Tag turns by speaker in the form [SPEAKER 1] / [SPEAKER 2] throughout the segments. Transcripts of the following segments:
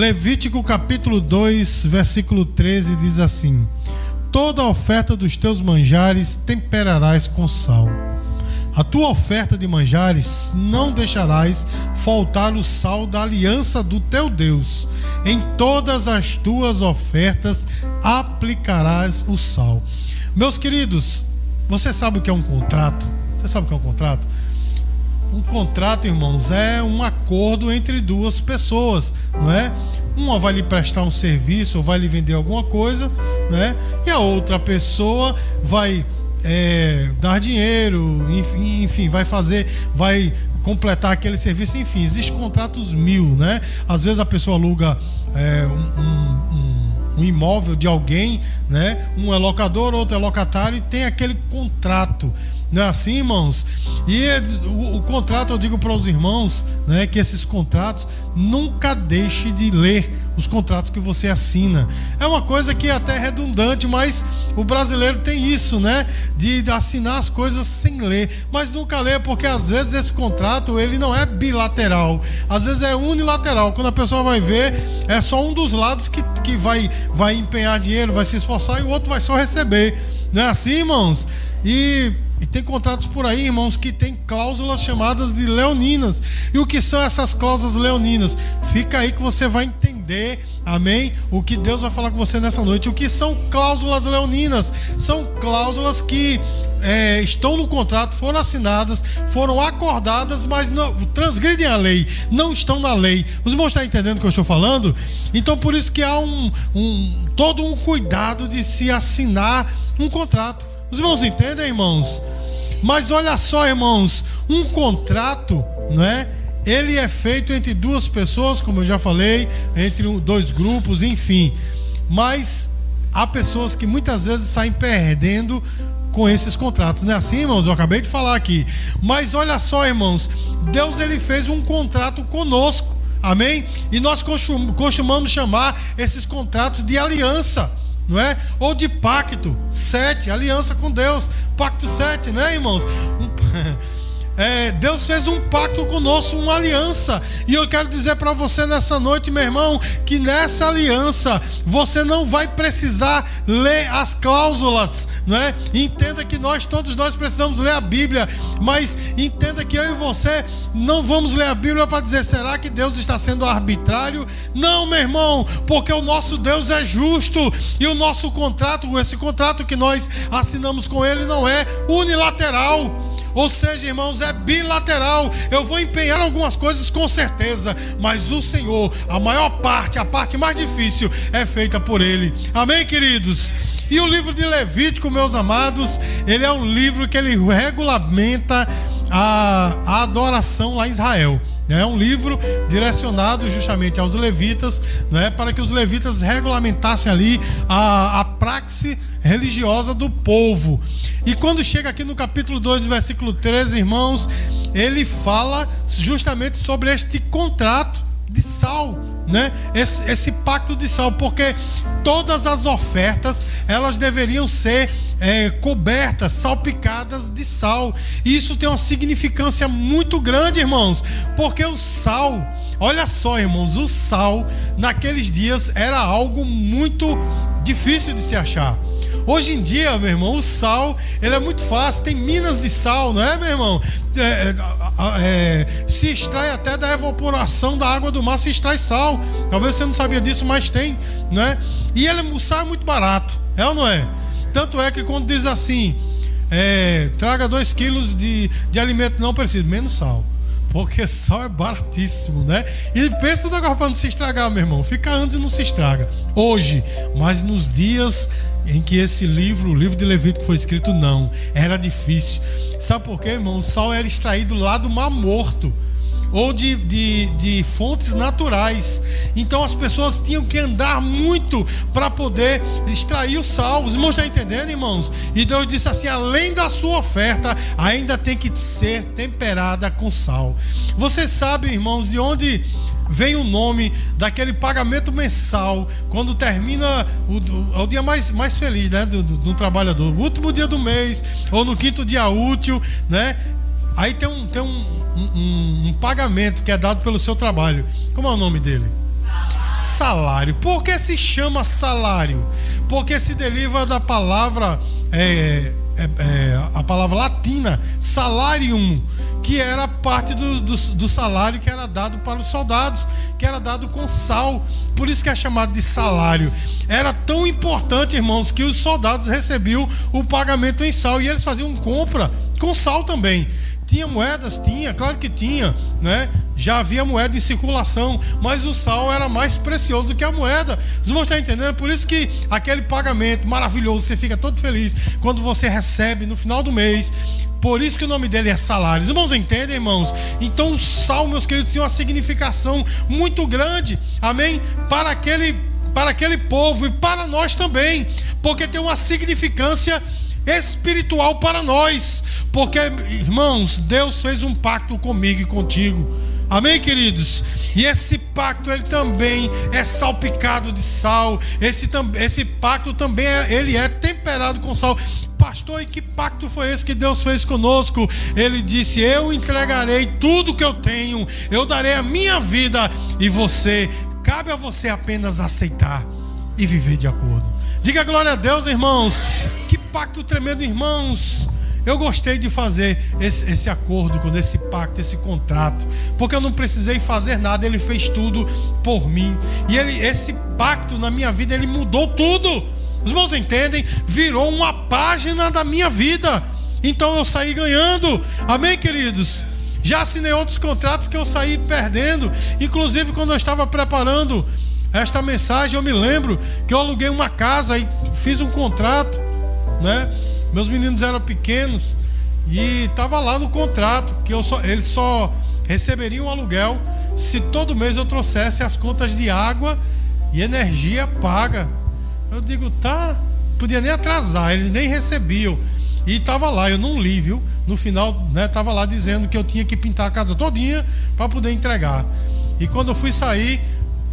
[SPEAKER 1] Levítico capítulo 2, versículo 13 diz assim: Toda oferta dos teus manjares temperarás com sal. A tua oferta de manjares não deixarás faltar o sal da aliança do teu Deus. Em todas as tuas ofertas aplicarás o sal. Meus queridos, você sabe o que é um contrato? Você sabe o que é um contrato? Um contrato, irmãos, é um acordo entre duas pessoas, não é? Uma vai lhe prestar um serviço ou vai lhe vender alguma coisa, né? E a outra pessoa vai é, dar dinheiro, enfim, enfim, vai fazer, vai completar aquele serviço, enfim, existem contratos mil, né? Às vezes a pessoa aluga é, um, um, um, imóvel de alguém, né? Um é locador, outro é locatário e tem aquele contrato. Não é assim, irmãos? E o, o contrato, eu digo para os irmãos, né, que esses contratos nunca deixe de ler os contratos que você assina. É uma coisa que é até redundante, mas o brasileiro tem isso, né? De assinar as coisas sem ler, mas nunca lê, porque às vezes esse contrato ele não é bilateral, às vezes é unilateral. Quando a pessoa vai ver, é só um dos lados que, que vai, vai empenhar dinheiro, vai se esforçar e o outro vai só receber. Não é assim, irmãos? E e tem contratos por aí, irmãos, que tem cláusulas chamadas de leoninas. E o que são essas cláusulas leoninas? Fica aí que você vai entender, amém? O que Deus vai falar com você nessa noite. O que são cláusulas leoninas? São cláusulas que é, estão no contrato, foram assinadas, foram acordadas, mas não transgridem a lei, não estão na lei. Os irmãos estão entendendo o que eu estou falando? Então, por isso que há um, um todo um cuidado de se assinar um contrato. Os irmãos entendem, irmãos? Mas olha só, irmãos, um contrato, não é? Ele é feito entre duas pessoas, como eu já falei, entre dois grupos, enfim. Mas há pessoas que muitas vezes saem perdendo com esses contratos. Não é assim, irmãos? Eu acabei de falar aqui. Mas olha só, irmãos, Deus ele fez um contrato conosco. Amém? E nós costumamos chamar esses contratos de aliança não é? Ou de pacto, sete, aliança com Deus, pacto sete, né, irmãos? Um, é, Deus fez um pacto conosco, uma aliança. E eu quero dizer para você nessa noite, meu irmão, que nessa aliança você não vai precisar ler as cláusulas, não é? Entenda que nós todos nós precisamos ler a Bíblia, mas entenda que eu e você não vamos ler a Bíblia para dizer será que Deus está sendo arbitrário? Não, meu irmão, porque o nosso Deus é justo e o nosso contrato, esse contrato que nós assinamos com ele não é unilateral. Ou seja, irmãos, é bilateral. Eu vou empenhar algumas coisas com certeza, mas o Senhor, a maior parte, a parte mais difícil, é feita por Ele. Amém, queridos? E o livro de Levítico, meus amados, ele é um livro que ele regulamenta a, a adoração lá em Israel. É um livro direcionado justamente aos levitas, é para que os levitas regulamentassem ali a, a praxe religiosa do povo. E quando chega aqui no capítulo 2, versículo 13, irmãos, ele fala justamente sobre este contrato de sal, né? Esse, esse pacto de sal, porque todas as ofertas elas deveriam ser é, cobertas, salpicadas de sal. E isso tem uma significância muito grande, irmãos, porque o sal, olha só, irmãos, o sal naqueles dias era algo muito difícil de se achar. Hoje em dia, meu irmão, o sal ele é muito fácil. Tem minas de sal, não é, meu irmão? É, é, é, se extrai até da evaporação da água do mar, se extrai sal. Talvez você não sabia disso, mas tem, né? E ele, o sal é muito barato, é ou não é? Tanto é que quando diz assim, é, traga dois quilos de, de alimento não preciso, menos sal. Porque sal é baratíssimo, né? E pensa no negócio para não se estragar, meu irmão. Fica antes e não se estraga. Hoje, mas nos dias em que esse livro, o livro de Levítico foi escrito, não. Era difícil. Sabe por quê, irmão? O sal era extraído lá do Mar Morto ou de, de, de, fontes naturais. Então as pessoas tinham que andar muito para poder extrair o sal. Os irmãos estão entendendo, irmãos? E Deus disse assim: além da sua oferta, ainda tem que ser temperada com sal. Você sabe, irmãos, de onde vem o nome daquele pagamento mensal, quando termina o, o, o dia mais, mais feliz né, do, do, do, trabalhador, o último dia do mês, ou no quinto dia útil, né? Aí tem um, tem um, um, um pagamento que é dado pelo seu trabalho. Como é o nome dele? salário. Por que se chama salário? Porque se deriva da palavra é, é, é, a palavra latina salarium, que era parte do, do, do, salário que era dado para os soldados, que era dado com sal. Por isso que é chamado de salário. Era tão importante, irmãos, que os soldados recebiam o pagamento em sal e eles faziam compra com sal também. Tinha moedas? Tinha, claro que tinha, né? Já havia moeda em circulação, mas o sal era mais precioso do que a moeda. Os irmãos estão entendendo? Por isso que aquele pagamento maravilhoso, você fica todo feliz quando você recebe no final do mês. Por isso que o nome dele é salário. Os irmãos entendem, irmãos? Então o sal, meus queridos, tinha uma significação muito grande, amém? Para aquele, para aquele povo e para nós também, porque tem uma significância espiritual para nós. Porque, irmãos, Deus fez um pacto comigo e contigo. Amém, queridos? E esse pacto ele também é salpicado de sal. Esse, esse pacto também é, ele é temperado com sal. Pastor, e que pacto foi esse que Deus fez conosco? Ele disse: Eu entregarei tudo que eu tenho, eu darei a minha vida e você, cabe a você apenas aceitar e viver de acordo. Diga glória a Deus, irmãos. Que pacto tremendo, irmãos. Eu gostei de fazer esse, esse, acordo com esse pacto, esse contrato, porque eu não precisei fazer nada, ele fez tudo por mim. E ele, esse pacto na minha vida, ele mudou tudo. Os irmãos entendem? Virou uma página da minha vida. Então eu saí ganhando. Amém, queridos? Já assinei outros contratos que eu saí perdendo. Inclusive, quando eu estava preparando esta mensagem, eu me lembro que eu aluguei uma casa e fiz um contrato, né? Meus meninos eram pequenos e estava lá no contrato que eu só, eles só receberiam aluguel se todo mês eu trouxesse as contas de água e energia paga. Eu digo, tá, podia nem atrasar, eles nem recebiam. E estava lá, eu não li, viu? No final, né, tava lá dizendo que eu tinha que pintar a casa todinha para poder entregar. E quando eu fui sair,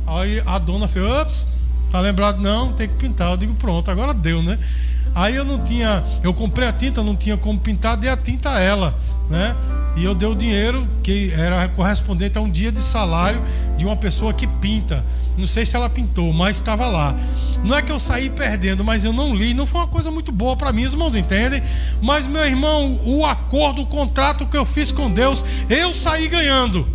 [SPEAKER 1] aí a dona fez, ops, tá lembrado? Não, tem que pintar. Eu digo, pronto, agora deu, né? Aí eu não tinha, eu comprei a tinta, não tinha como pintar, dei a tinta a ela, né? E eu dei o dinheiro que era correspondente a um dia de salário de uma pessoa que pinta. Não sei se ela pintou, mas estava lá. Não é que eu saí perdendo, mas eu não li. Não foi uma coisa muito boa para mim, os irmãos entendem? Mas, meu irmão, o acordo, o contrato que eu fiz com Deus, eu saí ganhando.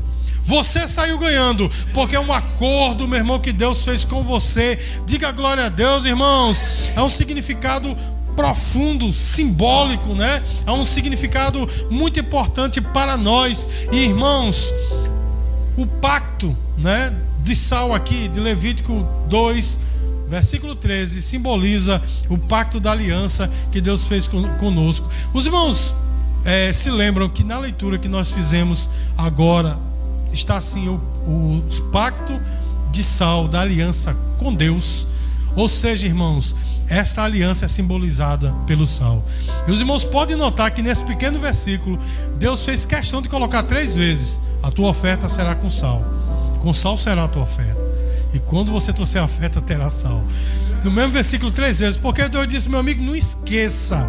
[SPEAKER 1] Você saiu ganhando, porque é um acordo, meu irmão, que Deus fez com você. Diga glória a Deus, irmãos. É um significado profundo, simbólico, né? É um significado muito importante para nós. E irmãos, o pacto, né, de Sal aqui, de Levítico 2, versículo 13, simboliza o pacto da aliança que Deus fez conosco. Os irmãos é, se lembram que na leitura que nós fizemos agora, está assim o, o pacto de sal da aliança com Deus. Ou seja, irmãos, esta aliança é simbolizada pelo sal. E os irmãos podem notar que nesse pequeno versículo, Deus fez questão de colocar três vezes: a tua oferta será com sal. Com sal será a tua oferta. E quando você trouxer a oferta, terá sal. No mesmo versículo, três vezes. Porque Deus disse, meu amigo, não esqueça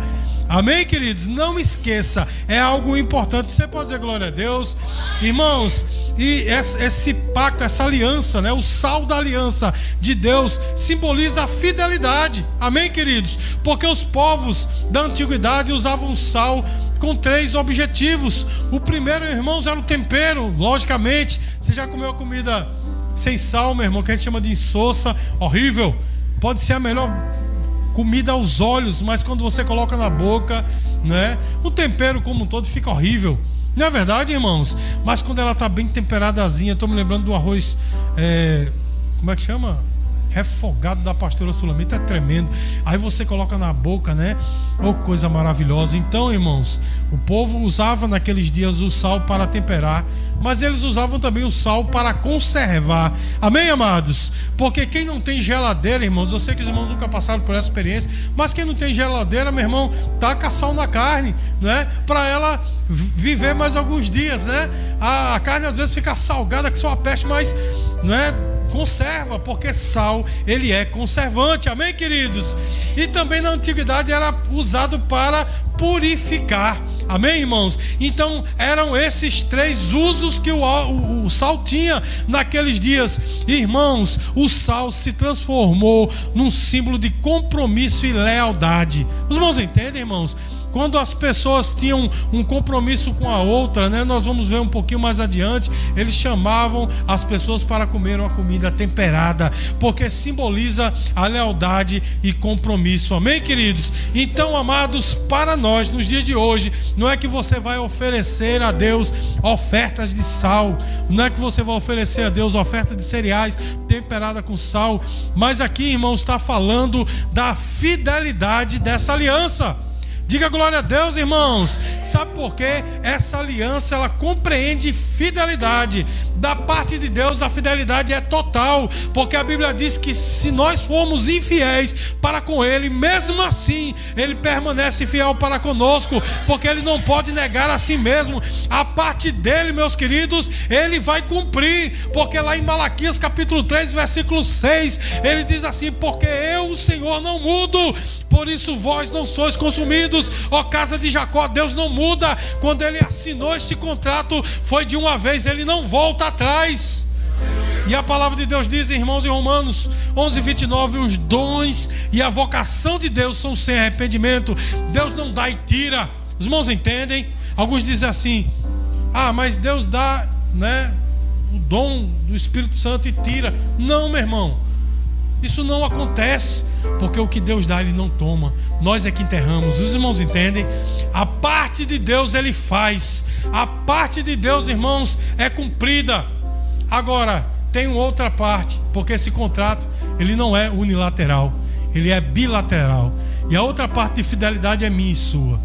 [SPEAKER 1] Amém, queridos? Não esqueça, é algo importante. Você pode dizer glória a Deus, irmãos. E esse pacto, essa aliança, né, o sal da aliança de Deus simboliza a fidelidade. Amém, queridos? Porque os povos da antiguidade usavam sal com três objetivos. O primeiro, irmãos, era o tempero, logicamente. Você já comeu comida sem sal, meu irmão, que a gente chama de insossa, horrível. Pode ser a melhor comida aos olhos, mas quando você coloca na boca, né? O tempero como um todo fica horrível. Não é verdade, irmãos? Mas quando ela está bem temperadazinha, estou me lembrando do arroz. É, como é que chama? Refogado da pastora Sulamita é tremendo. Aí você coloca na boca, né? Oh, coisa maravilhosa. Então, irmãos, o povo usava naqueles dias o sal para temperar, mas eles usavam também o sal para conservar. Amém, amados? Porque quem não tem geladeira, irmãos, eu sei que os irmãos nunca passaram por essa experiência, mas quem não tem geladeira, meu irmão, taca sal na carne, né? Para ela viver mais alguns dias, né? A, carne às vezes fica salgada que só a peste, mas, né? Conserva, porque sal ele é conservante, amém, queridos? E também na antiguidade era usado para purificar. Amém, irmãos? Então eram esses três usos que o, o, o, sal tinha naqueles dias. Irmãos, o sal se transformou num símbolo de compromisso e lealdade. Os irmãos entendem, irmãos? Quando as pessoas tinham um compromisso com a outra, né, nós vamos ver um pouquinho mais adiante, eles chamavam as pessoas para comer uma comida temperada, porque simboliza a lealdade e compromisso. Amém, queridos? Então, amados, para nós, nos dias de hoje, não é que você vai oferecer a Deus ofertas de sal, não é que você vai oferecer a Deus ofertas de cereais temperada com sal, mas aqui, irmãos, está falando da fidelidade dessa aliança. Diga glória a Deus, irmãos. Sabe por quê? Essa aliança ela compreende fidelidade. Da parte de Deus, a fidelidade é total, porque a Bíblia diz que se nós formos infiéis para com Ele, mesmo assim, Ele permanece fiel para conosco, porque Ele não pode negar a si mesmo. A parte dele, meus queridos, Ele vai cumprir, porque lá em Malaquias capítulo 3, versículo 6, Ele diz assim: Porque eu, o Senhor, não mudo por isso vós não sois consumidos, ó casa de Jacó. Deus não muda. Quando ele assinou esse contrato, foi de uma vez, ele não volta atrás. E a palavra de Deus diz, irmãos, em Romanos 11, 29, os dons e a vocação de Deus são sem arrependimento. Deus não dá e tira. Os irmãos entendem? Alguns dizem assim: ah, mas Deus dá, né, o dom do Espírito Santo e tira. Não, meu irmão. Isso não acontece, porque o que Deus dá, Ele não toma. Nós é que enterramos. Os irmãos entendem? A parte de Deus Ele faz. A parte de Deus, irmãos, é cumprida. Agora, tem outra parte, porque esse contrato, ele não é unilateral, ele é bilateral. E a outra parte de fidelidade é minha e sua.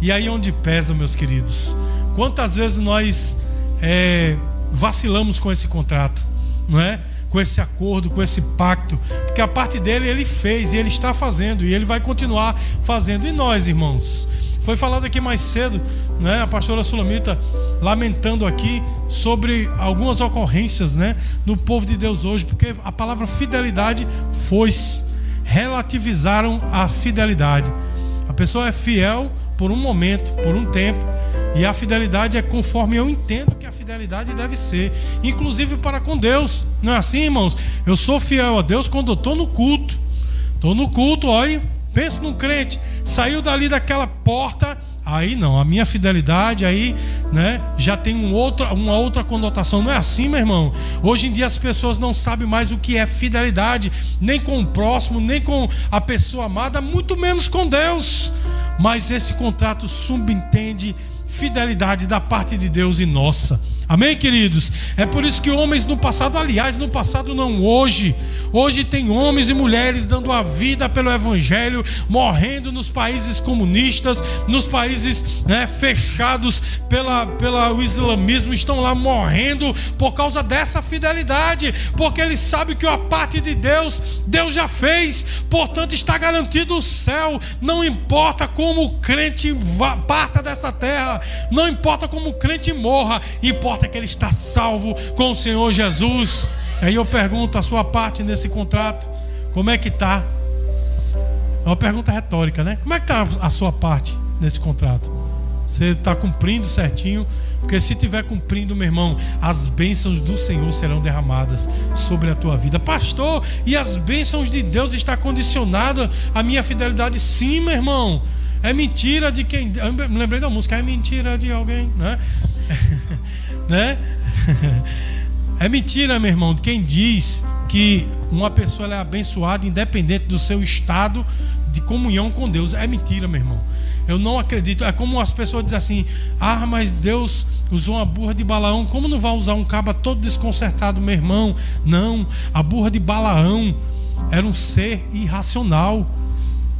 [SPEAKER 1] E aí onde pesa, meus queridos. Quantas vezes nós é, vacilamos com esse contrato, não é? Com esse acordo, com esse pacto, porque a parte dele ele fez e ele está fazendo e ele vai continuar fazendo. E nós, irmãos? Foi falado aqui mais cedo, né, a pastora Sulamita lamentando aqui sobre algumas ocorrências, né, no povo de Deus hoje, porque a palavra fidelidade foi-se, relativizaram a fidelidade. A pessoa é fiel por um momento, por um tempo, e a fidelidade é conforme eu entendo que a fidelidade deve ser, inclusive para com Deus. Não é assim, irmãos? Eu sou fiel a Deus quando eu estou no culto. Estou no culto, olha, pensa num crente, saiu dali daquela porta, aí não, a minha fidelidade aí, né, já tem um outro, uma outra conotação. Não é assim, meu irmão? Hoje em dia as pessoas não sabem mais o que é fidelidade, nem com o próximo, nem com a pessoa amada, muito menos com Deus. Mas esse contrato subentende fidelidade da parte de Deus e nossa. Amém, queridos? É por isso que homens no passado, aliás, no passado não hoje, hoje tem homens e mulheres dando a vida pelo Evangelho, morrendo nos países comunistas, nos países né, fechados pela, pelo islamismo, estão lá morrendo por causa dessa fidelidade, porque eles sabem que a parte de Deus, Deus já fez, portanto está garantido o céu, não importa como o crente parta dessa terra, não importa como o crente morra, importa que ele está salvo com o Senhor Jesus. Aí eu pergunto a sua parte nesse contrato, como é que está? É uma pergunta retórica, né? Como é que está a sua parte nesse contrato? Você está cumprindo certinho? Porque se estiver cumprindo, meu irmão, as bênçãos do Senhor serão derramadas sobre a tua vida. Pastor, e as bênçãos de Deus está condicionada à minha fidelidade? Sim, meu irmão. É mentira de quem. Eu lembrei da música, é mentira de alguém, né? né? É mentira, meu irmão, quem diz que uma pessoa é abençoada independente do seu estado de comunhão com Deus. É mentira, meu irmão. Eu não acredito. É como as pessoas dizem assim: ah, mas Deus usou uma burra de Balaão. Como não vai usar um caba todo desconcertado, meu irmão? Não. A burra de Balaão era um ser irracional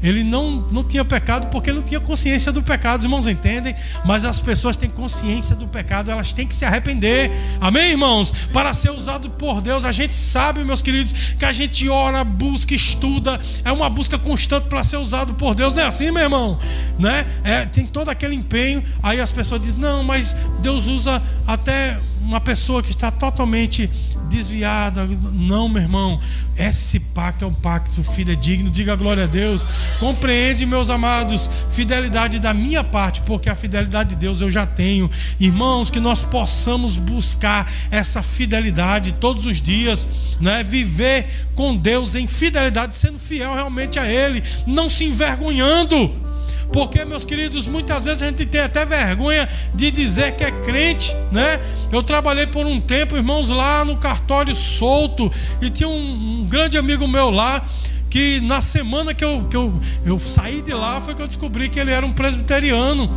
[SPEAKER 1] ele não, não tinha pecado porque não tinha consciência do pecado, os irmãos entendem? Mas as pessoas têm consciência do pecado, elas têm que se arrepender. Amém, irmãos? Para ser usado por Deus, a gente sabe, meus queridos, que a gente ora, busca, estuda, é uma busca constante para ser usado por Deus, não é assim, meu irmão? Né? É, tem todo aquele empenho, aí as pessoas dizem: "Não, mas Deus usa até uma pessoa que está totalmente desviada. Não, meu irmão. Esse pacto é um pacto fidedigno. Diga glória a Deus. Compreende, meus amados, fidelidade da minha parte, porque a fidelidade de Deus eu já tenho. Irmãos, que nós possamos buscar essa fidelidade todos os dias, né? Viver com Deus em fidelidade, sendo fiel realmente a Ele, não se envergonhando. Porque, meus queridos, muitas vezes a gente tem até vergonha de dizer que é crente, né? Eu trabalhei por um tempo, irmãos, lá no cartório solto, e tinha um, um grande amigo meu lá que na semana que, eu, que eu, eu saí de lá foi que eu descobri que ele era um presbiteriano.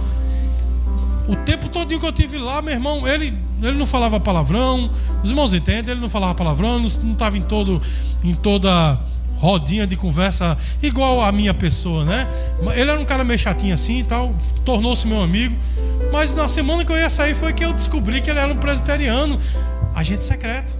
[SPEAKER 1] O tempo todo que eu tive lá, meu irmão, ele, ele não falava palavrão. Os irmãos entendem, ele não falava palavrão, não estava em todo em toda rodinha de conversa igual a minha pessoa, né? Ele era um cara meio chatinho assim e tal, tornou-se meu amigo. Mas na semana que eu ia sair foi que eu descobri que ele era um presbiteriano, agente secreto,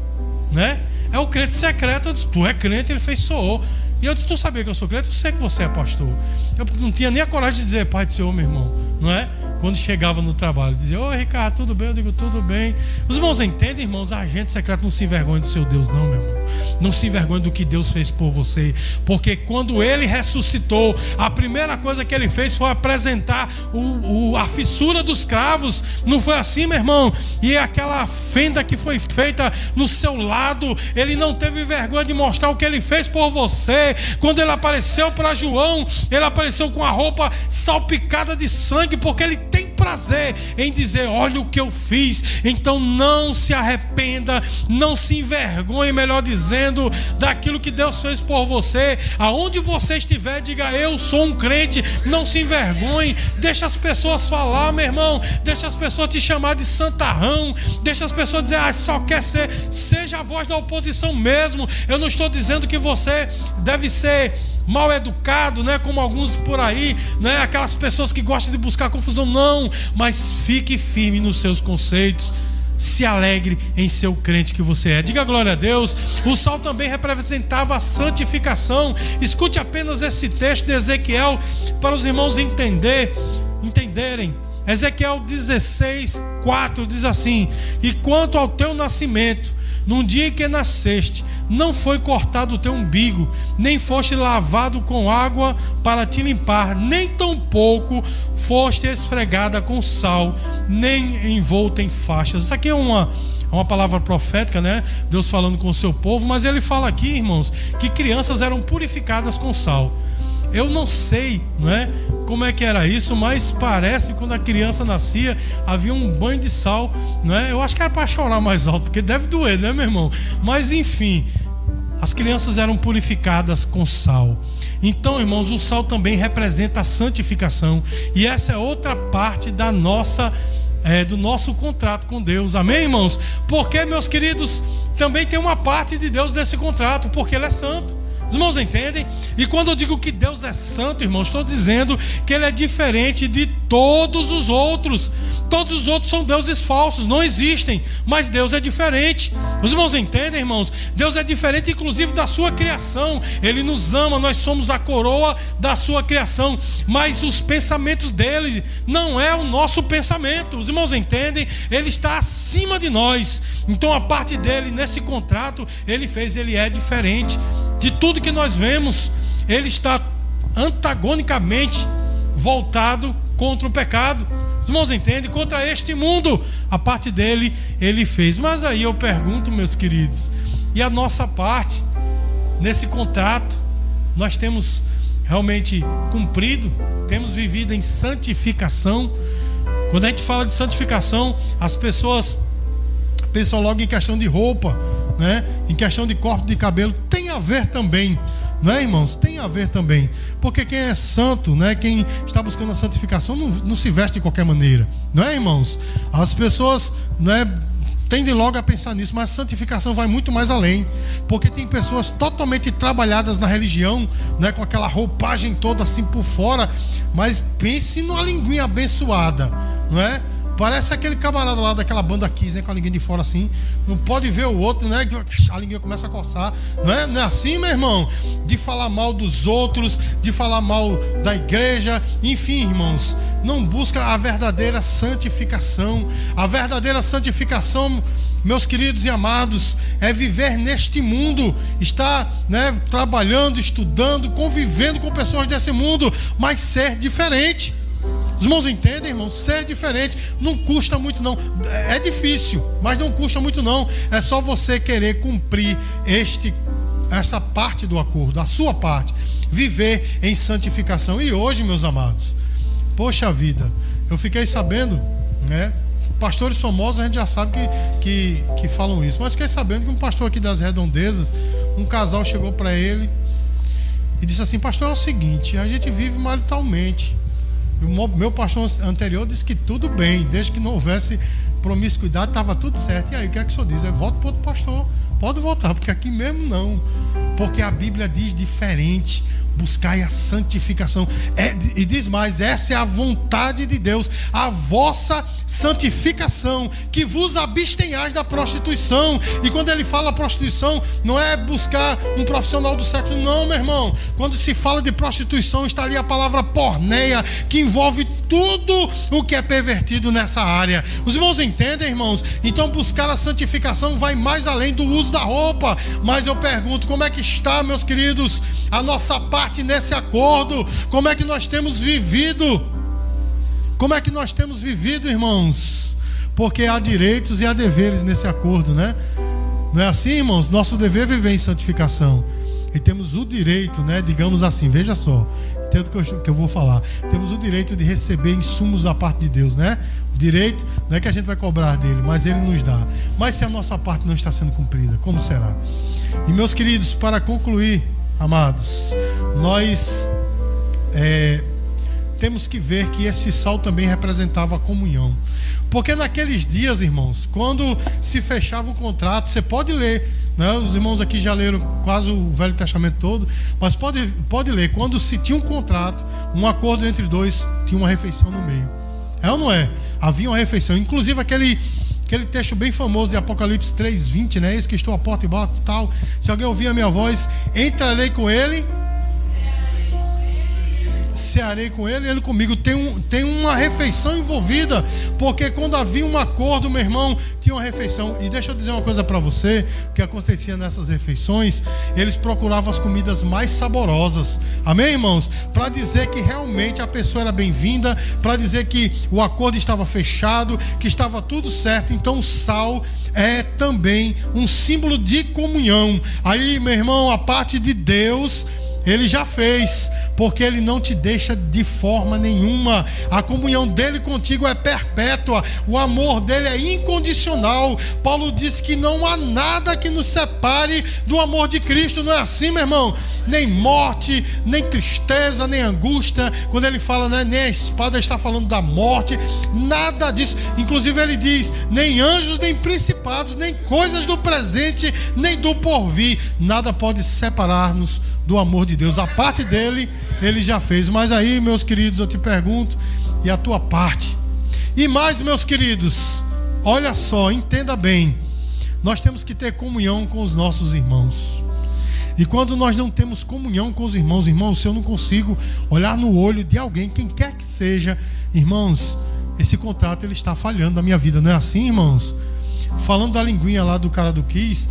[SPEAKER 1] né? É o crente secreto. Eu disse, tu é crente? Ele fez, sou. E eu disse, tu sabia que eu sou crente? Eu sei que você é pastor. Eu não tinha nem a coragem de dizer, pai do Senhor, meu irmão, não é? Quando chegava no trabalho. Dizia, oi Ricardo, tudo bem? Eu digo, tudo bem. Os irmãos entendem, irmãos? Agente secreto não se envergonha do seu Deus, não, meu irmão. Não se envergonha do que Deus fez por você. Porque quando ele ressuscitou, a primeira coisa que ele fez foi apresentar o, o, a fissura dos cravos. Não foi assim, meu irmão? E aquela fenda que foi feita no seu lado, ele não teve vergonha de mostrar o que ele fez por você. Quando ele apareceu para João, ele apareceu com a roupa salpicada de sangue, porque ele tem prazer em dizer: Olha o que eu fiz. Então não se arrependa, não se envergonhe, melhor dizendo, daquilo que Deus fez por você. Aonde você estiver, diga: Eu sou um crente. Não se envergonhe, deixa as pessoas falar, meu irmão. Deixa as pessoas te chamar de santarrão. Deixa as pessoas dizer: Ah, só quer ser. Seja a voz da oposição mesmo. Eu não estou dizendo que você deve ser mal educado, né? Como alguns por aí, né? Aquelas pessoas que gostam de buscar confusão, não. Mas fique firme nos seus conceitos. Se alegre em ser o crente que você é. Diga glória a Deus. O sal também representava a santificação. Escute apenas esse texto de Ezequiel para os irmãos entender, entenderem. Ezequiel 16, 4 diz assim: E quanto ao teu nascimento, num dia em que nasceste, não foi cortado o teu umbigo, nem foste lavado com água para te limpar, nem tampouco foste esfregada com sal, nem envolta em faixas. Isso aqui é uma, uma palavra profética, né? Deus falando com o seu povo, mas ele fala aqui, irmãos, que crianças eram purificadas com sal. Eu não sei, não é? Como é que era isso, mas parece que quando a criança nascia havia um banho de sal, não é? Eu acho que era para chorar mais alto, porque deve doer, né, meu irmão? Mas enfim, as crianças eram purificadas com sal. Então, irmãos, o sal também representa a santificação, e essa é outra parte da nossa é, do nosso contrato com Deus. Amém, irmãos? Porque, meus queridos, também tem uma parte de Deus nesse contrato, porque ele é santo. Os irmãos entendem? E quando eu digo que Deus é santo, irmãos, estou dizendo que Ele é diferente de todos os outros. Todos os outros são deuses falsos, não existem, mas Deus é diferente. Os irmãos entendem, irmãos? Deus é diferente, inclusive, da sua criação. Ele nos ama, nós somos a coroa da sua criação, mas os pensamentos dele não é o nosso pensamento. Os irmãos entendem? Ele está acima de nós. Então, a parte dele nesse contrato, ele fez, ele é diferente de tudo que nós vemos, ele está antagonicamente voltado contra o pecado. Os irmãos entendem? Contra este mundo, a parte dele ele fez. Mas aí eu pergunto, meus queridos, e a nossa parte nesse contrato? Nós temos realmente cumprido? Temos vivido em santificação? Quando a gente fala de santificação, as pessoas pensam logo em questão de roupa, né? Em questão de corte de cabelo, tem a ver também, não é, irmãos? Tem a ver também. Porque quem é santo, né? Quem está buscando a santificação não, não se veste de qualquer maneira, não é, irmãos? As pessoas, não é? tendem logo a pensar nisso, mas a santificação vai muito mais além, porque tem pessoas totalmente trabalhadas na religião, né, com aquela roupagem toda assim por fora, mas pense numa linguinha abençoada, não é? Parece aquele camarada lá daquela banda Kiss, né? Com a linguinha de fora assim. Não pode ver o outro, né? A linguinha começa a coçar. Não é, não é assim, meu irmão? De falar mal dos outros, de falar mal da igreja. Enfim, irmãos, não busca a verdadeira santificação. A verdadeira santificação meus queridos e amados, é viver neste mundo, estar né, trabalhando, estudando, convivendo com pessoas desse mundo, mas ser diferente. Os irmãos entendem, irmãos? Ser diferente não custa muito, não. É difícil, mas não custa muito, não. É só você querer cumprir este, essa parte do acordo, a sua parte. Viver em santificação. E hoje, meus amados, poxa vida, eu fiquei sabendo, né? Pastores famosos a gente já sabe que, que, que falam isso. Mas fiquei sabendo que um pastor aqui das redondezas, um casal chegou para ele e disse assim: Pastor, é o seguinte, a gente vive maritalmente. O meu pastor anterior disse que tudo bem, desde que não houvesse promiscuidade, estava tudo certo. E aí, o que é que o senhor diz? Eu voto para outro pastor. Pode votar, porque aqui mesmo não. Porque a Bíblia diz diferente buscai a santificação. É, e diz mais: essa é a vontade de Deus, a vossa santificação, que vos abstenhais da prostituição. E quando ele fala prostituição, não é buscar um profissional do sexo, não, meu irmão. Quando se fala de prostituição, está ali a palavra porneia, que envolve tudo o que é pervertido nessa área. Os irmãos entendem, irmãos? Então buscar a santificação vai mais além do uso da roupa. Mas eu pergunto, como é que está, meus queridos, a nossa parte nesse acordo? Como é que nós temos vivido? Como é que nós temos vivido, irmãos? Porque há direitos e há deveres nesse acordo, né? Não é assim, irmãos? Nosso dever é viver em santificação. E temos o direito, né? Digamos assim, veja só entendo que eu, vou falar. Temos o direito de receber insumos da parte de Deus, né? O direito não é que a gente vai cobrar dele, mas ele nos dá. Mas se a nossa parte não está sendo cumprida, como será? E meus queridos, para concluir, amados, nós é, temos que ver que esse sal também representava a comunhão. Porque naqueles dias, irmãos, quando se fechava o contrato, você pode ler né? Os irmãos aqui já leram quase o Velho Testamento todo, mas pode, pode ler, quando se tinha um contrato, um acordo entre dois, tinha uma refeição no meio. É ou não é? Havia uma refeição. Inclusive aquele, aquele texto bem famoso de Apocalipse 3,20, né? Eis que estou à porta e bato tal. Se alguém ouvir a minha voz, entrarei com ele cearei com ele, ele comigo. Tem, um, tem uma refeição envolvida, porque quando havia um acordo, meu irmão, tinha uma refeição. E deixa eu dizer uma coisa para você: que acontecia nessas refeições, eles procuravam as comidas mais saborosas. Amém, irmãos? Para dizer que realmente a pessoa era bem-vinda, para dizer que o acordo estava fechado, que estava tudo certo. Então, o sal é também um símbolo de comunhão. Aí, meu irmão, a parte de Deus ele já fez, porque ele não te deixa de forma nenhuma. A comunhão dele contigo é perpétua, o amor dele é incondicional. Paulo disse que não há nada que nos separe do amor de Cristo, não é assim, meu irmão? Nem morte, nem tristeza, nem angústia. Quando ele fala, né, nem a espada está falando da morte, nada disso. Inclusive, ele diz: nem anjos, nem principados, nem coisas do presente, nem do porvir, nada pode separar-nos do amor de Deus. A parte dele, ele já fez. Mas aí, meus queridos, eu te pergunto, e a tua parte? E mais, meus queridos, olha só, entenda bem. Nós temos que ter comunhão com os nossos irmãos. E quando nós não temos comunhão com os irmãos, irmãos, se eu não consigo olhar no olho de alguém, quem quer que seja, irmãos, esse contrato ele está falhando na minha vida, não é assim, irmãos? Falando da linguinha lá do cara do Kiss,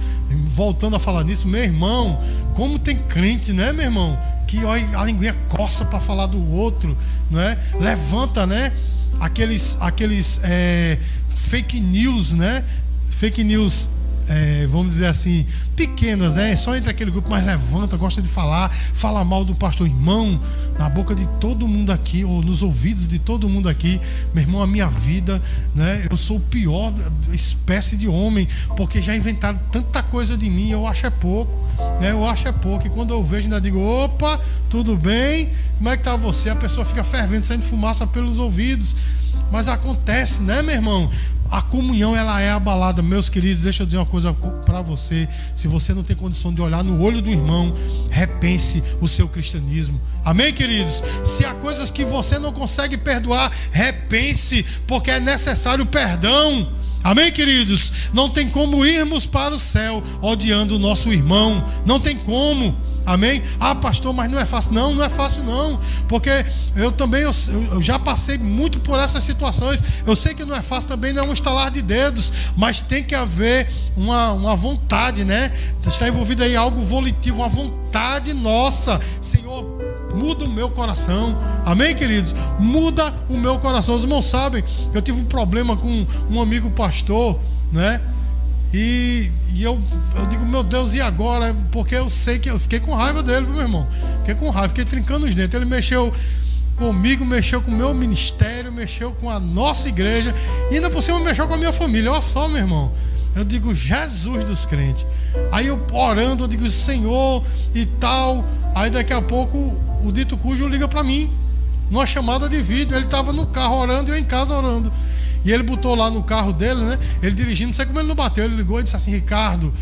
[SPEAKER 1] voltando a falar nisso, meu irmão, como tem crente, né, meu irmão? Que a linguinha coça para falar do outro, não é? Levanta, né? Aqueles, aqueles é, fake news, né? Fake news é, vamos dizer assim, pequenas, né? Só entre aquele grupo mais levanta, gosta de falar, fala mal do pastor irmão, na boca de todo mundo aqui, ou nos ouvidos de todo mundo aqui, meu irmão, a minha vida, né? Eu sou o pior espécie de homem, porque já inventaram tanta coisa de mim, eu acho é pouco, né? Eu acho é pouco. E quando eu vejo, ainda digo, opa, tudo bem? Como é que tá você? A pessoa fica fervendo, saindo fumaça pelos ouvidos. Mas acontece, né, meu irmão? A comunhão ela é abalada, meus queridos. Deixa eu dizer uma coisa para você: se você não tem condição de olhar no olho do irmão, repense o seu cristianismo. Amém, queridos? Se há coisas que você não consegue perdoar, repense, porque é necessário perdão. Amém, queridos? Não tem como irmos para o céu odiando o nosso irmão. Não tem como. Amém? Ah, pastor, mas não é fácil. Não, não é fácil não. Porque eu também eu, eu, já passei muito por essas situações. Eu sei que não é fácil também, não é um estalar de dedos, mas tem que haver uma, uma vontade, né? Está envolvido aí algo volitivo, uma vontade nossa. Senhor, muda o meu coração. Amém, queridos? Muda o meu coração. Os irmãos sabem que eu tive um problema com um amigo pastor, né? E, e eu, eu digo, meu Deus, e agora? Porque eu sei que eu fiquei com raiva dele, meu irmão. Fiquei com raiva, fiquei trincando os dentes. Ele mexeu comigo, mexeu com o meu ministério, mexeu com a nossa igreja, e ainda por cima mexeu com a minha família. Olha só, meu irmão. Eu digo, Jesus dos crentes. Aí eu orando, eu digo, Senhor e tal. Aí daqui a pouco o dito cujo liga para mim, numa chamada de vídeo. Ele estava no carro orando e eu em casa orando. E ele botou lá no carro dele, né? Ele dirigindo, não sei como ele não bateu. Ele ligou e disse assim: Ricardo,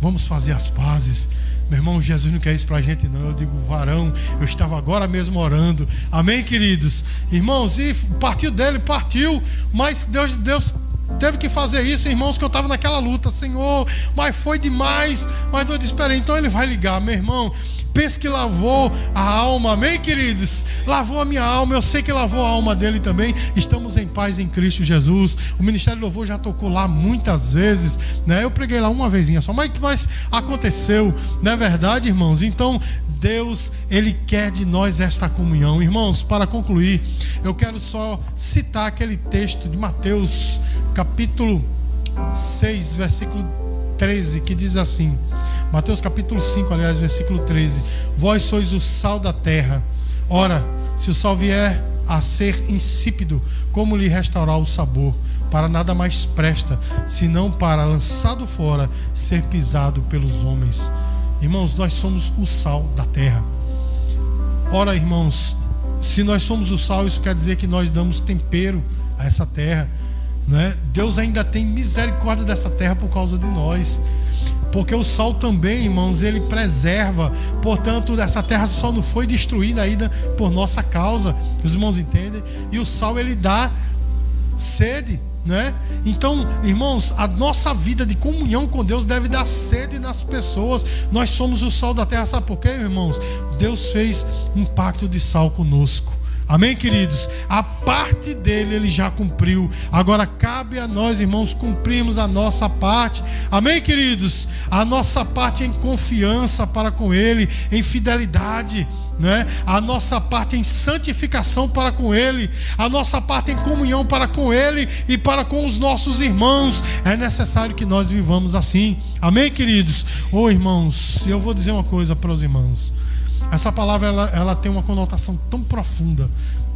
[SPEAKER 1] vamos fazer as pazes. Meu irmão, Jesus não quer isso pra gente, não. Eu digo, varão, eu estava agora mesmo orando. Amém, queridos? Irmãos, e partiu dele, partiu. Mas Deus, Deus teve que fazer isso, irmãos, que eu estava naquela luta, Senhor, mas foi demais. Mas eu disse, espera então ele vai ligar, meu irmão. Pensa que lavou a alma, amém, queridos? Lavou a minha alma, eu sei que lavou a alma dele também. Estamos em paz em Cristo Jesus. O Ministério Louvor já tocou lá muitas vezes, né? Eu preguei lá uma vezinha só, mas, mas aconteceu, não é verdade, irmãos? Então, Deus, Ele quer de nós esta comunhão. Irmãos, para concluir, eu quero só citar aquele texto de Mateus, capítulo 6, versículo 13, que diz assim: Mateus capítulo 5, aliás, versículo 13: Vós sois o sal da terra. Ora, se o sal vier a ser insípido, como lhe restaurar o sabor? Para nada mais presta, senão para, lançado fora, ser pisado pelos homens. Irmãos, nós somos o sal da terra. Ora, irmãos, se nós somos o sal, isso quer dizer que nós damos tempero a essa terra. Né? Deus ainda tem misericórdia dessa terra por causa de nós. Porque o sal também, irmãos, ele preserva. Portanto, essa terra só não foi destruída ainda por nossa causa. Os irmãos entendem? E o sal ele dá sede, né? Então, irmãos, a nossa vida de comunhão com Deus deve dar sede nas pessoas. Nós somos o sal da terra, sabe por quê, irmãos? Deus fez um pacto de sal conosco. Amém, queridos? A parte dele ele já cumpriu. Agora cabe a nós, irmãos, cumprirmos a nossa parte. Amém, queridos? A nossa parte em confiança para com ele, em fidelidade. Né? A nossa parte em santificação para com Ele, a nossa parte em comunhão para com Ele e para com os nossos irmãos. É necessário que nós vivamos assim. Amém, queridos? Ô oh, irmãos, eu vou dizer uma coisa para os irmãos. Essa palavra ela, ela tem uma conotação tão profunda,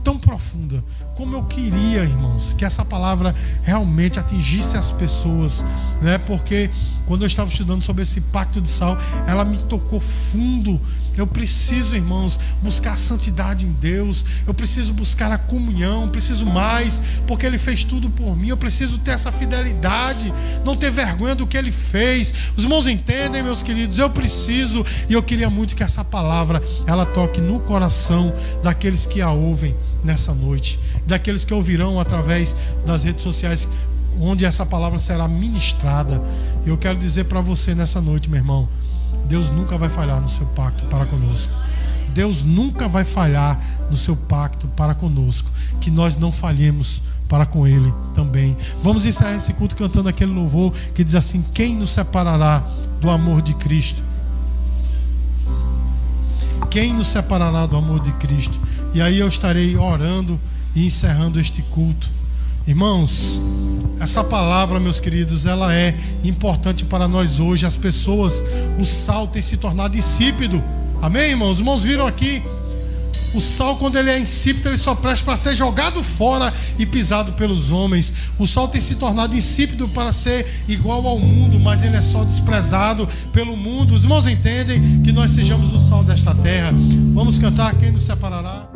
[SPEAKER 1] tão profunda. Como eu queria, irmãos, que essa palavra realmente atingisse as pessoas, né? Porque quando eu estava estudando sobre esse pacto de sal, ela me tocou fundo eu preciso, irmãos, buscar a santidade em Deus. Eu preciso buscar a comunhão. Preciso mais, porque Ele fez tudo por mim. Eu preciso ter essa fidelidade, não ter vergonha do que Ele fez. Os irmãos entendem, meus queridos. Eu preciso e eu queria muito que essa palavra ela toque no coração daqueles que a ouvem nessa noite, daqueles que ouvirão através das redes sociais onde essa palavra será ministrada. Eu quero dizer para você nessa noite, meu irmão Deus nunca vai falhar no seu pacto para conosco. Deus nunca vai falhar no seu pacto para conosco. Que nós não falhemos para com Ele também. Vamos encerrar esse culto cantando aquele louvor que diz assim: Quem nos separará do amor de Cristo? Quem nos separará do amor de Cristo? E aí eu estarei orando e encerrando este culto. Irmãos, essa palavra, meus queridos, ela é importante para nós hoje. As pessoas, o sal tem se tornado insípido. Amém, irmãos? Os irmãos viram aqui. O sal, quando ele é insípido, ele só presta para ser jogado fora e pisado pelos homens. O sal tem se tornado insípido para ser igual ao mundo, mas ele é só desprezado pelo mundo. Os irmãos entendem que nós sejamos o sal desta terra. Vamos cantar quem nos separará?